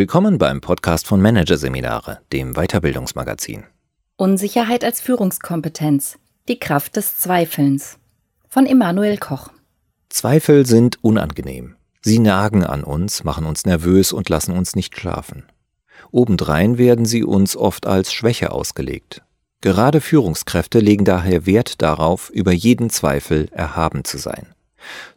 Willkommen beim Podcast von Managerseminare, dem Weiterbildungsmagazin. Unsicherheit als Führungskompetenz. Die Kraft des Zweifelns. Von Emanuel Koch. Zweifel sind unangenehm. Sie nagen an uns, machen uns nervös und lassen uns nicht schlafen. Obendrein werden sie uns oft als Schwäche ausgelegt. Gerade Führungskräfte legen daher Wert darauf, über jeden Zweifel erhaben zu sein.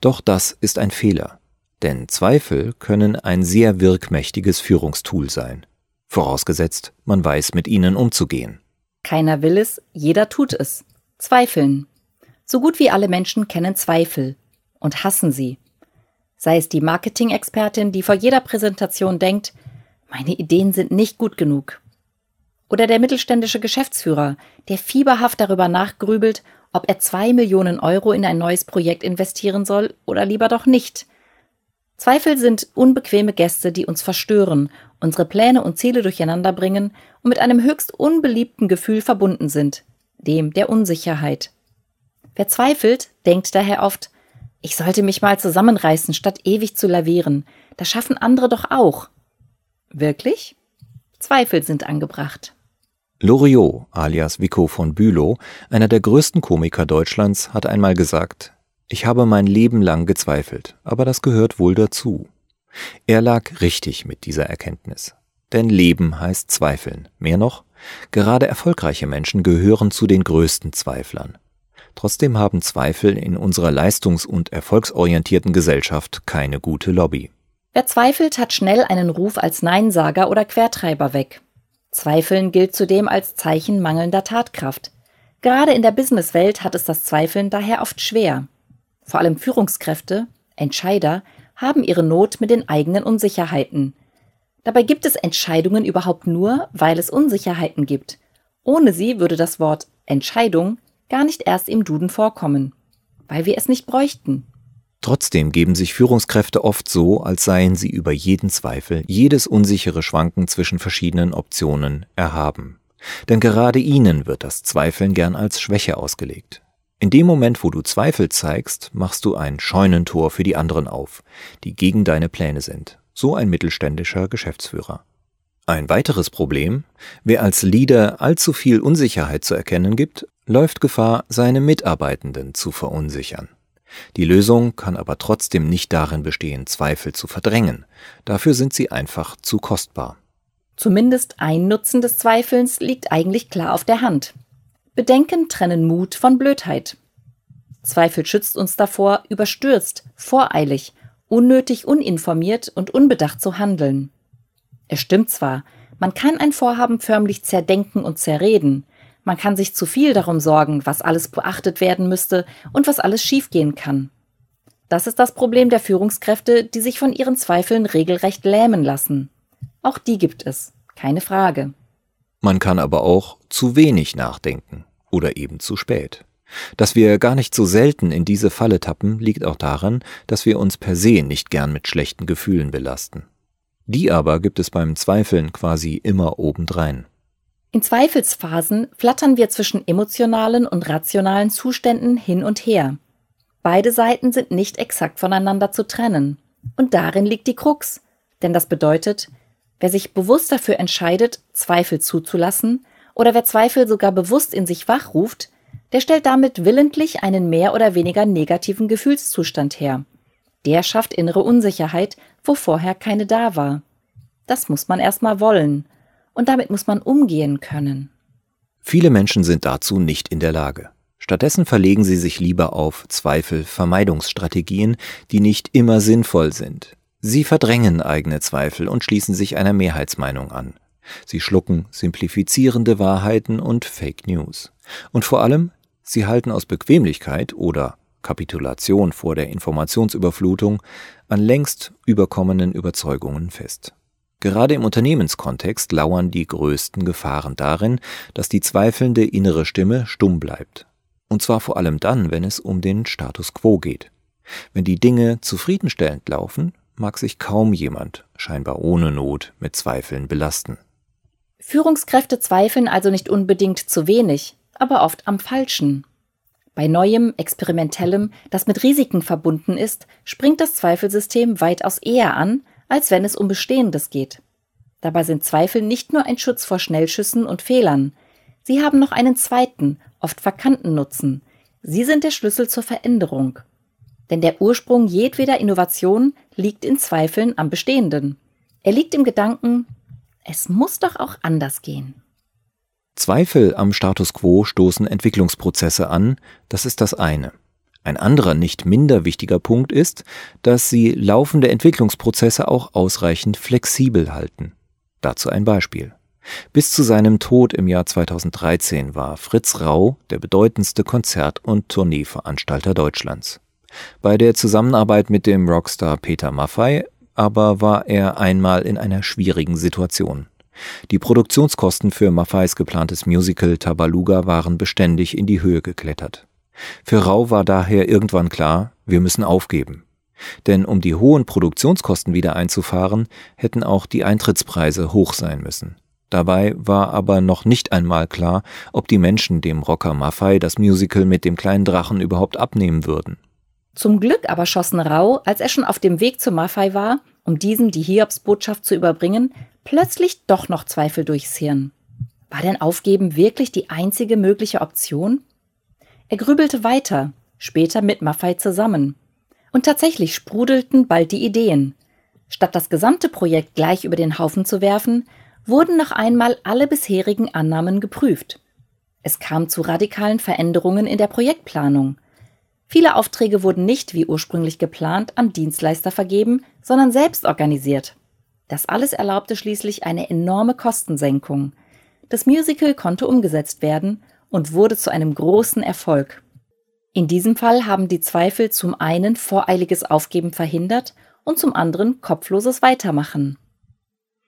Doch das ist ein Fehler, denn Zweifel können ein sehr wirkmächtiges Führungstool sein, vorausgesetzt, man weiß mit ihnen umzugehen. Keiner will es, jeder tut es. Zweifeln. So gut wie alle Menschen kennen Zweifel und hassen sie. Sei es die Marketing-Expertin, die vor jeder Präsentation denkt, meine Ideen sind nicht gut genug. Oder der mittelständische Geschäftsführer, der fieberhaft darüber nachgrübelt, ob er zwei Millionen Euro in ein neues Projekt investieren soll oder lieber doch nicht. Zweifel sind unbequeme Gäste, die uns verstören, unsere Pläne und Ziele durcheinander bringen und mit einem höchst unbeliebten Gefühl verbunden sind, dem der Unsicherheit. Wer zweifelt, denkt daher oft, ich sollte mich mal zusammenreißen, statt ewig zu lavieren. Das schaffen andere doch auch. Wirklich? Zweifel sind angebracht. Loriot, alias Vico von Bülow, einer der größten Komiker Deutschlands, hat einmal gesagt, ich habe mein Leben lang gezweifelt, aber das gehört wohl dazu. Er lag richtig mit dieser Erkenntnis. Denn Leben heißt Zweifeln. Mehr noch, gerade erfolgreiche Menschen gehören zu den größten Zweiflern. Trotzdem haben Zweifel in unserer leistungs- und erfolgsorientierten Gesellschaft keine gute Lobby. Wer zweifelt, hat schnell einen Ruf als Neinsager oder Quertreiber weg. Zweifeln gilt zudem als Zeichen mangelnder Tatkraft. Gerade in der Businesswelt hat es das Zweifeln daher oft schwer. Vor allem Führungskräfte, Entscheider, haben ihre Not mit den eigenen Unsicherheiten. Dabei gibt es Entscheidungen überhaupt nur, weil es Unsicherheiten gibt. Ohne sie würde das Wort Entscheidung gar nicht erst im Duden vorkommen, weil wir es nicht bräuchten. Trotzdem geben sich Führungskräfte oft so, als seien sie über jeden Zweifel, jedes unsichere Schwanken zwischen verschiedenen Optionen erhaben. Denn gerade ihnen wird das Zweifeln gern als Schwäche ausgelegt. In dem Moment, wo du Zweifel zeigst, machst du ein Scheunentor für die anderen auf, die gegen deine Pläne sind. So ein mittelständischer Geschäftsführer. Ein weiteres Problem, wer als Leader allzu viel Unsicherheit zu erkennen gibt, läuft Gefahr, seine Mitarbeitenden zu verunsichern. Die Lösung kann aber trotzdem nicht darin bestehen, Zweifel zu verdrängen. Dafür sind sie einfach zu kostbar. Zumindest ein Nutzen des Zweifelns liegt eigentlich klar auf der Hand. Bedenken trennen Mut von Blödheit. Zweifel schützt uns davor, überstürzt, voreilig, unnötig uninformiert und unbedacht zu handeln. Es stimmt zwar, man kann ein Vorhaben förmlich zerdenken und zerreden, man kann sich zu viel darum sorgen, was alles beachtet werden müsste und was alles schiefgehen kann. Das ist das Problem der Führungskräfte, die sich von ihren Zweifeln regelrecht lähmen lassen. Auch die gibt es, keine Frage. Man kann aber auch zu wenig nachdenken oder eben zu spät. Dass wir gar nicht so selten in diese Falle tappen, liegt auch daran, dass wir uns per se nicht gern mit schlechten Gefühlen belasten. Die aber gibt es beim Zweifeln quasi immer obendrein. In Zweifelsphasen flattern wir zwischen emotionalen und rationalen Zuständen hin und her. Beide Seiten sind nicht exakt voneinander zu trennen. Und darin liegt die Krux. Denn das bedeutet, wer sich bewusst dafür entscheidet, Zweifel zuzulassen, oder wer Zweifel sogar bewusst in sich wachruft, der stellt damit willentlich einen mehr oder weniger negativen Gefühlszustand her. Der schafft innere Unsicherheit, wo vorher keine da war. Das muss man erstmal wollen und damit muss man umgehen können. Viele Menschen sind dazu nicht in der Lage. Stattdessen verlegen sie sich lieber auf Zweifel-Vermeidungsstrategien, die nicht immer sinnvoll sind. Sie verdrängen eigene Zweifel und schließen sich einer Mehrheitsmeinung an. Sie schlucken simplifizierende Wahrheiten und Fake News. Und vor allem, sie halten aus Bequemlichkeit oder Kapitulation vor der Informationsüberflutung an längst überkommenen Überzeugungen fest. Gerade im Unternehmenskontext lauern die größten Gefahren darin, dass die zweifelnde innere Stimme stumm bleibt. Und zwar vor allem dann, wenn es um den Status quo geht. Wenn die Dinge zufriedenstellend laufen, mag sich kaum jemand, scheinbar ohne Not, mit Zweifeln belasten. Führungskräfte zweifeln also nicht unbedingt zu wenig, aber oft am Falschen. Bei neuem, experimentellem, das mit Risiken verbunden ist, springt das Zweifelsystem weitaus eher an, als wenn es um Bestehendes geht. Dabei sind Zweifel nicht nur ein Schutz vor Schnellschüssen und Fehlern. Sie haben noch einen zweiten, oft verkannten Nutzen. Sie sind der Schlüssel zur Veränderung. Denn der Ursprung jedweder Innovation liegt in Zweifeln am Bestehenden. Er liegt im Gedanken, es muss doch auch anders gehen. Zweifel am Status quo stoßen Entwicklungsprozesse an, das ist das eine. Ein anderer nicht minder wichtiger Punkt ist, dass sie laufende Entwicklungsprozesse auch ausreichend flexibel halten. Dazu ein Beispiel. Bis zu seinem Tod im Jahr 2013 war Fritz Rau der bedeutendste Konzert- und Tourneeveranstalter Deutschlands. Bei der Zusammenarbeit mit dem Rockstar Peter Maffay aber war er einmal in einer schwierigen Situation. Die Produktionskosten für Maffays geplantes Musical Tabaluga waren beständig in die Höhe geklettert. Für Rau war daher irgendwann klar, wir müssen aufgeben. Denn um die hohen Produktionskosten wieder einzufahren, hätten auch die Eintrittspreise hoch sein müssen. Dabei war aber noch nicht einmal klar, ob die Menschen dem Rocker Maffei das Musical mit dem kleinen Drachen überhaupt abnehmen würden. Zum Glück aber schossen Rau, als er schon auf dem Weg zu Maffei war, um diesem die Hiobsbotschaft zu überbringen, plötzlich doch noch Zweifel durchs Hirn. War denn Aufgeben wirklich die einzige mögliche Option? Er grübelte weiter, später mit Maffei zusammen. Und tatsächlich sprudelten bald die Ideen. Statt das gesamte Projekt gleich über den Haufen zu werfen, wurden noch einmal alle bisherigen Annahmen geprüft. Es kam zu radikalen Veränderungen in der Projektplanung. Viele Aufträge wurden nicht wie ursprünglich geplant an Dienstleister vergeben, sondern selbst organisiert. Das alles erlaubte schließlich eine enorme Kostensenkung. Das Musical konnte umgesetzt werden und wurde zu einem großen Erfolg. In diesem Fall haben die Zweifel zum einen voreiliges Aufgeben verhindert und zum anderen kopfloses Weitermachen.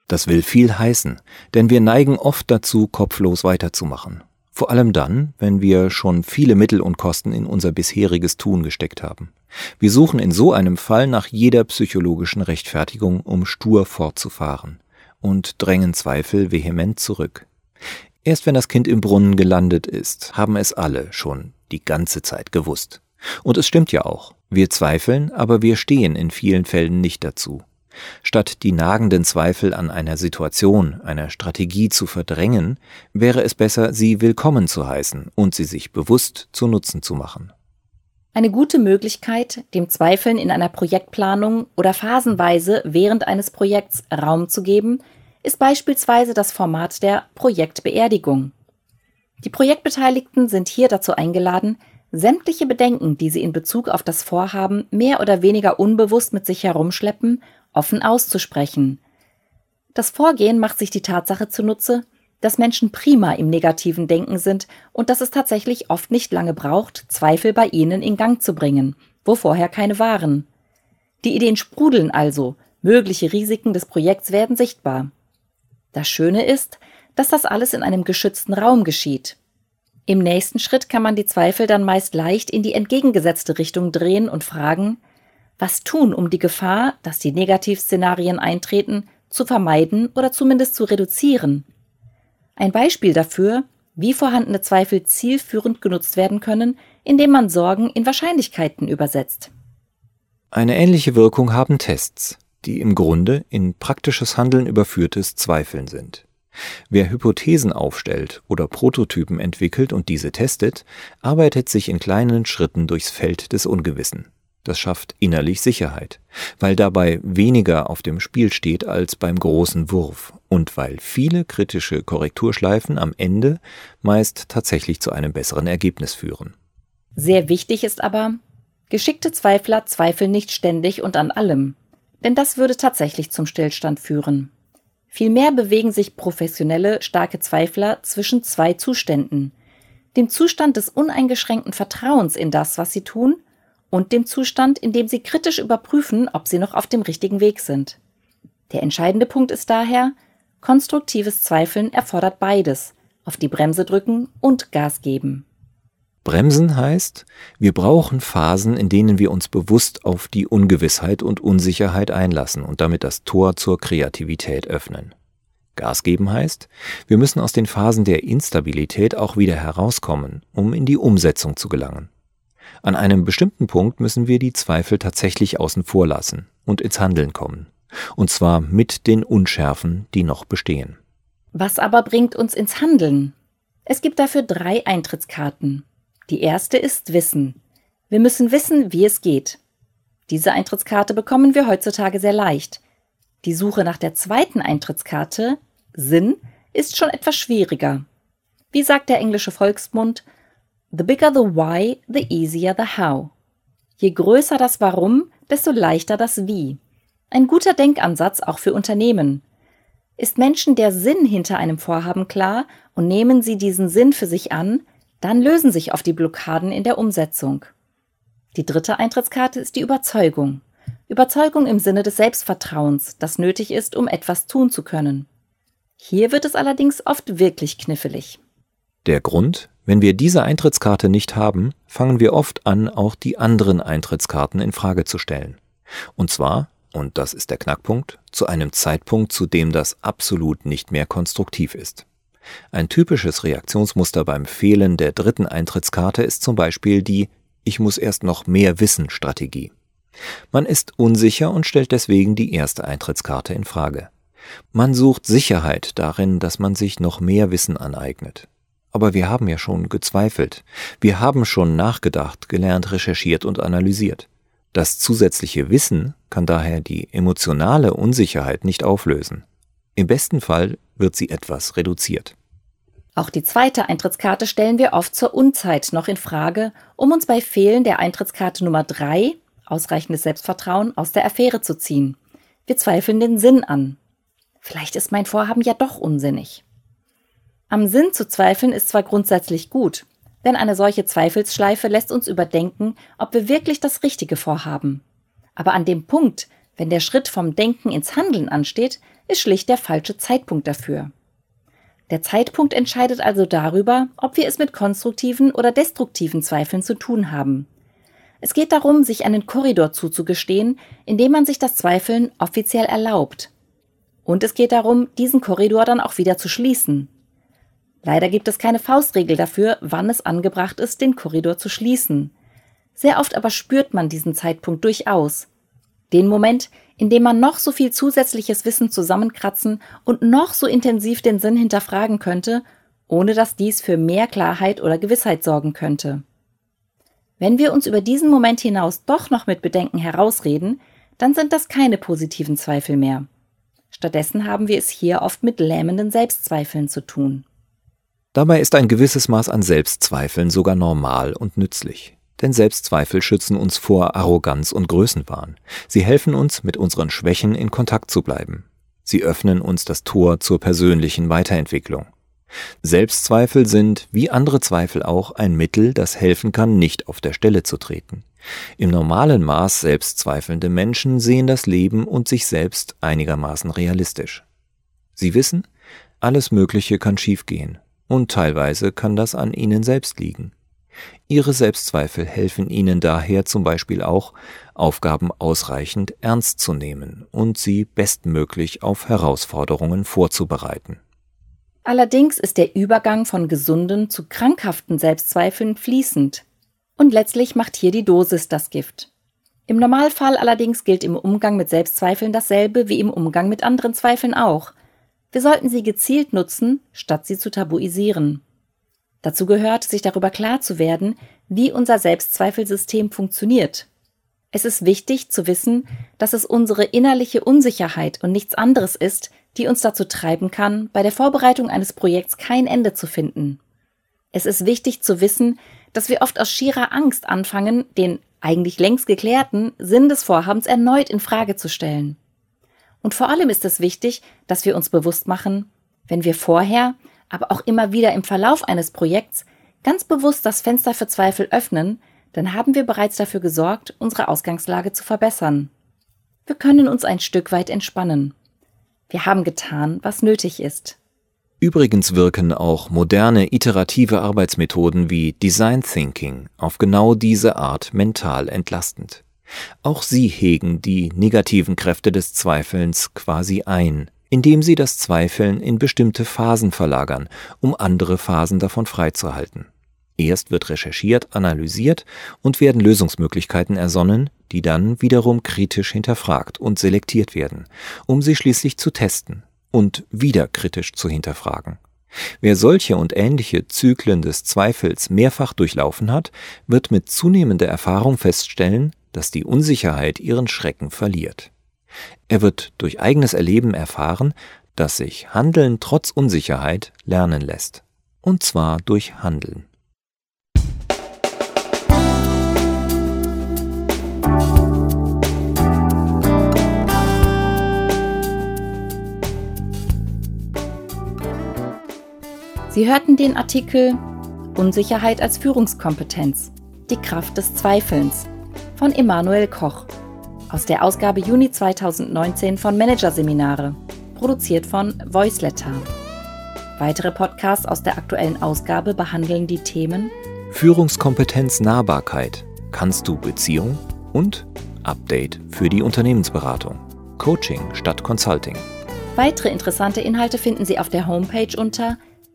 Das will viel heißen, denn wir neigen oft dazu, kopflos weiterzumachen. Vor allem dann, wenn wir schon viele Mittel und Kosten in unser bisheriges Tun gesteckt haben. Wir suchen in so einem Fall nach jeder psychologischen Rechtfertigung, um stur fortzufahren und drängen Zweifel vehement zurück. Erst wenn das Kind im Brunnen gelandet ist, haben es alle schon die ganze Zeit gewusst. Und es stimmt ja auch. Wir zweifeln, aber wir stehen in vielen Fällen nicht dazu. Statt die nagenden Zweifel an einer Situation, einer Strategie zu verdrängen, wäre es besser, sie willkommen zu heißen und sie sich bewusst zu Nutzen zu machen. Eine gute Möglichkeit, dem Zweifeln in einer Projektplanung oder phasenweise während eines Projekts Raum zu geben, ist beispielsweise das Format der Projektbeerdigung. Die Projektbeteiligten sind hier dazu eingeladen, sämtliche Bedenken, die sie in Bezug auf das Vorhaben mehr oder weniger unbewusst mit sich herumschleppen offen auszusprechen. Das Vorgehen macht sich die Tatsache zunutze, dass Menschen prima im negativen Denken sind und dass es tatsächlich oft nicht lange braucht, Zweifel bei ihnen in Gang zu bringen, wo vorher keine waren. Die Ideen sprudeln also, mögliche Risiken des Projekts werden sichtbar. Das Schöne ist, dass das alles in einem geschützten Raum geschieht. Im nächsten Schritt kann man die Zweifel dann meist leicht in die entgegengesetzte Richtung drehen und fragen, was tun, um die Gefahr, dass die Negativszenarien eintreten, zu vermeiden oder zumindest zu reduzieren. Ein Beispiel dafür, wie vorhandene Zweifel zielführend genutzt werden können, indem man Sorgen in Wahrscheinlichkeiten übersetzt. Eine ähnliche Wirkung haben Tests, die im Grunde in praktisches Handeln überführtes Zweifeln sind. Wer Hypothesen aufstellt oder Prototypen entwickelt und diese testet, arbeitet sich in kleinen Schritten durchs Feld des Ungewissen. Das schafft innerlich Sicherheit, weil dabei weniger auf dem Spiel steht als beim großen Wurf und weil viele kritische Korrekturschleifen am Ende meist tatsächlich zu einem besseren Ergebnis führen. Sehr wichtig ist aber, geschickte Zweifler zweifeln nicht ständig und an allem, denn das würde tatsächlich zum Stillstand führen. Vielmehr bewegen sich professionelle, starke Zweifler zwischen zwei Zuständen. Dem Zustand des uneingeschränkten Vertrauens in das, was sie tun, und dem Zustand, in dem sie kritisch überprüfen, ob sie noch auf dem richtigen Weg sind. Der entscheidende Punkt ist daher, konstruktives Zweifeln erfordert beides, auf die Bremse drücken und Gas geben. Bremsen heißt, wir brauchen Phasen, in denen wir uns bewusst auf die Ungewissheit und Unsicherheit einlassen und damit das Tor zur Kreativität öffnen. Gas geben heißt, wir müssen aus den Phasen der Instabilität auch wieder herauskommen, um in die Umsetzung zu gelangen. An einem bestimmten Punkt müssen wir die Zweifel tatsächlich außen vor lassen und ins Handeln kommen. und zwar mit den Unschärfen, die noch bestehen. Was aber bringt uns ins Handeln? Es gibt dafür drei Eintrittskarten. Die erste ist Wissen. Wir müssen wissen, wie es geht. Diese Eintrittskarte bekommen wir heutzutage sehr leicht. Die Suche nach der zweiten Eintrittskarte, Sinn, ist schon etwas schwieriger. Wie sagt der englische Volksmund, The bigger the why, the easier the how. Je größer das Warum, desto leichter das Wie. Ein guter Denkansatz auch für Unternehmen. Ist Menschen der Sinn hinter einem Vorhaben klar und nehmen sie diesen Sinn für sich an, dann lösen sich oft die Blockaden in der Umsetzung. Die dritte Eintrittskarte ist die Überzeugung. Überzeugung im Sinne des Selbstvertrauens, das nötig ist, um etwas tun zu können. Hier wird es allerdings oft wirklich kniffelig. Der Grund, wenn wir diese Eintrittskarte nicht haben, fangen wir oft an, auch die anderen Eintrittskarten in Frage zu stellen. Und zwar, und das ist der Knackpunkt, zu einem Zeitpunkt, zu dem das absolut nicht mehr konstruktiv ist. Ein typisches Reaktionsmuster beim Fehlen der dritten Eintrittskarte ist zum Beispiel die Ich muss erst noch mehr wissen Strategie. Man ist unsicher und stellt deswegen die erste Eintrittskarte in Frage. Man sucht Sicherheit darin, dass man sich noch mehr Wissen aneignet. Aber wir haben ja schon gezweifelt. Wir haben schon nachgedacht, gelernt, recherchiert und analysiert. Das zusätzliche Wissen kann daher die emotionale Unsicherheit nicht auflösen. Im besten Fall wird sie etwas reduziert. Auch die zweite Eintrittskarte stellen wir oft zur Unzeit noch in Frage, um uns bei Fehlen der Eintrittskarte Nummer 3, ausreichendes Selbstvertrauen, aus der Affäre zu ziehen. Wir zweifeln den Sinn an. Vielleicht ist mein Vorhaben ja doch unsinnig. Am Sinn zu zweifeln ist zwar grundsätzlich gut, denn eine solche Zweifelsschleife lässt uns überdenken, ob wir wirklich das Richtige vorhaben. Aber an dem Punkt, wenn der Schritt vom Denken ins Handeln ansteht, ist schlicht der falsche Zeitpunkt dafür. Der Zeitpunkt entscheidet also darüber, ob wir es mit konstruktiven oder destruktiven Zweifeln zu tun haben. Es geht darum, sich einen Korridor zuzugestehen, in dem man sich das Zweifeln offiziell erlaubt. Und es geht darum, diesen Korridor dann auch wieder zu schließen. Leider gibt es keine Faustregel dafür, wann es angebracht ist, den Korridor zu schließen. Sehr oft aber spürt man diesen Zeitpunkt durchaus. Den Moment, in dem man noch so viel zusätzliches Wissen zusammenkratzen und noch so intensiv den Sinn hinterfragen könnte, ohne dass dies für mehr Klarheit oder Gewissheit sorgen könnte. Wenn wir uns über diesen Moment hinaus doch noch mit Bedenken herausreden, dann sind das keine positiven Zweifel mehr. Stattdessen haben wir es hier oft mit lähmenden Selbstzweifeln zu tun. Dabei ist ein gewisses Maß an Selbstzweifeln sogar normal und nützlich. Denn Selbstzweifel schützen uns vor Arroganz und Größenwahn. Sie helfen uns, mit unseren Schwächen in Kontakt zu bleiben. Sie öffnen uns das Tor zur persönlichen Weiterentwicklung. Selbstzweifel sind, wie andere Zweifel auch, ein Mittel, das helfen kann, nicht auf der Stelle zu treten. Im normalen Maß selbstzweifelnde Menschen sehen das Leben und sich selbst einigermaßen realistisch. Sie wissen, alles Mögliche kann schiefgehen, und teilweise kann das an ihnen selbst liegen. Ihre Selbstzweifel helfen ihnen daher zum Beispiel auch, Aufgaben ausreichend ernst zu nehmen und sie bestmöglich auf Herausforderungen vorzubereiten. Allerdings ist der Übergang von gesunden zu krankhaften Selbstzweifeln fließend. Und letztlich macht hier die Dosis das Gift. Im Normalfall allerdings gilt im Umgang mit Selbstzweifeln dasselbe wie im Umgang mit anderen Zweifeln auch – wir sollten sie gezielt nutzen, statt sie zu tabuisieren. Dazu gehört, sich darüber klar zu werden, wie unser Selbstzweifelsystem funktioniert. Es ist wichtig zu wissen, dass es unsere innerliche Unsicherheit und nichts anderes ist, die uns dazu treiben kann, bei der Vorbereitung eines Projekts kein Ende zu finden. Es ist wichtig zu wissen, dass wir oft aus schierer Angst anfangen, den eigentlich längst geklärten Sinn des Vorhabens erneut in Frage zu stellen. Und vor allem ist es wichtig, dass wir uns bewusst machen, wenn wir vorher, aber auch immer wieder im Verlauf eines Projekts ganz bewusst das Fenster für Zweifel öffnen, dann haben wir bereits dafür gesorgt, unsere Ausgangslage zu verbessern. Wir können uns ein Stück weit entspannen. Wir haben getan, was nötig ist. Übrigens wirken auch moderne iterative Arbeitsmethoden wie Design Thinking auf genau diese Art mental entlastend. Auch sie hegen die negativen Kräfte des Zweifelns quasi ein, indem sie das Zweifeln in bestimmte Phasen verlagern, um andere Phasen davon freizuhalten. Erst wird recherchiert, analysiert und werden Lösungsmöglichkeiten ersonnen, die dann wiederum kritisch hinterfragt und selektiert werden, um sie schließlich zu testen und wieder kritisch zu hinterfragen. Wer solche und ähnliche Zyklen des Zweifels mehrfach durchlaufen hat, wird mit zunehmender Erfahrung feststellen, dass die Unsicherheit ihren Schrecken verliert. Er wird durch eigenes Erleben erfahren, dass sich Handeln trotz Unsicherheit lernen lässt. Und zwar durch Handeln. Sie hörten den Artikel Unsicherheit als Führungskompetenz. Die Kraft des Zweifelns von Emanuel Koch aus der Ausgabe Juni 2019 von Managerseminare, produziert von Voiceletter. Weitere Podcasts aus der aktuellen Ausgabe behandeln die Themen Führungskompetenz Nahbarkeit. Kannst du Beziehung? Und Update für die Unternehmensberatung. Coaching statt Consulting. Weitere interessante Inhalte finden Sie auf der Homepage unter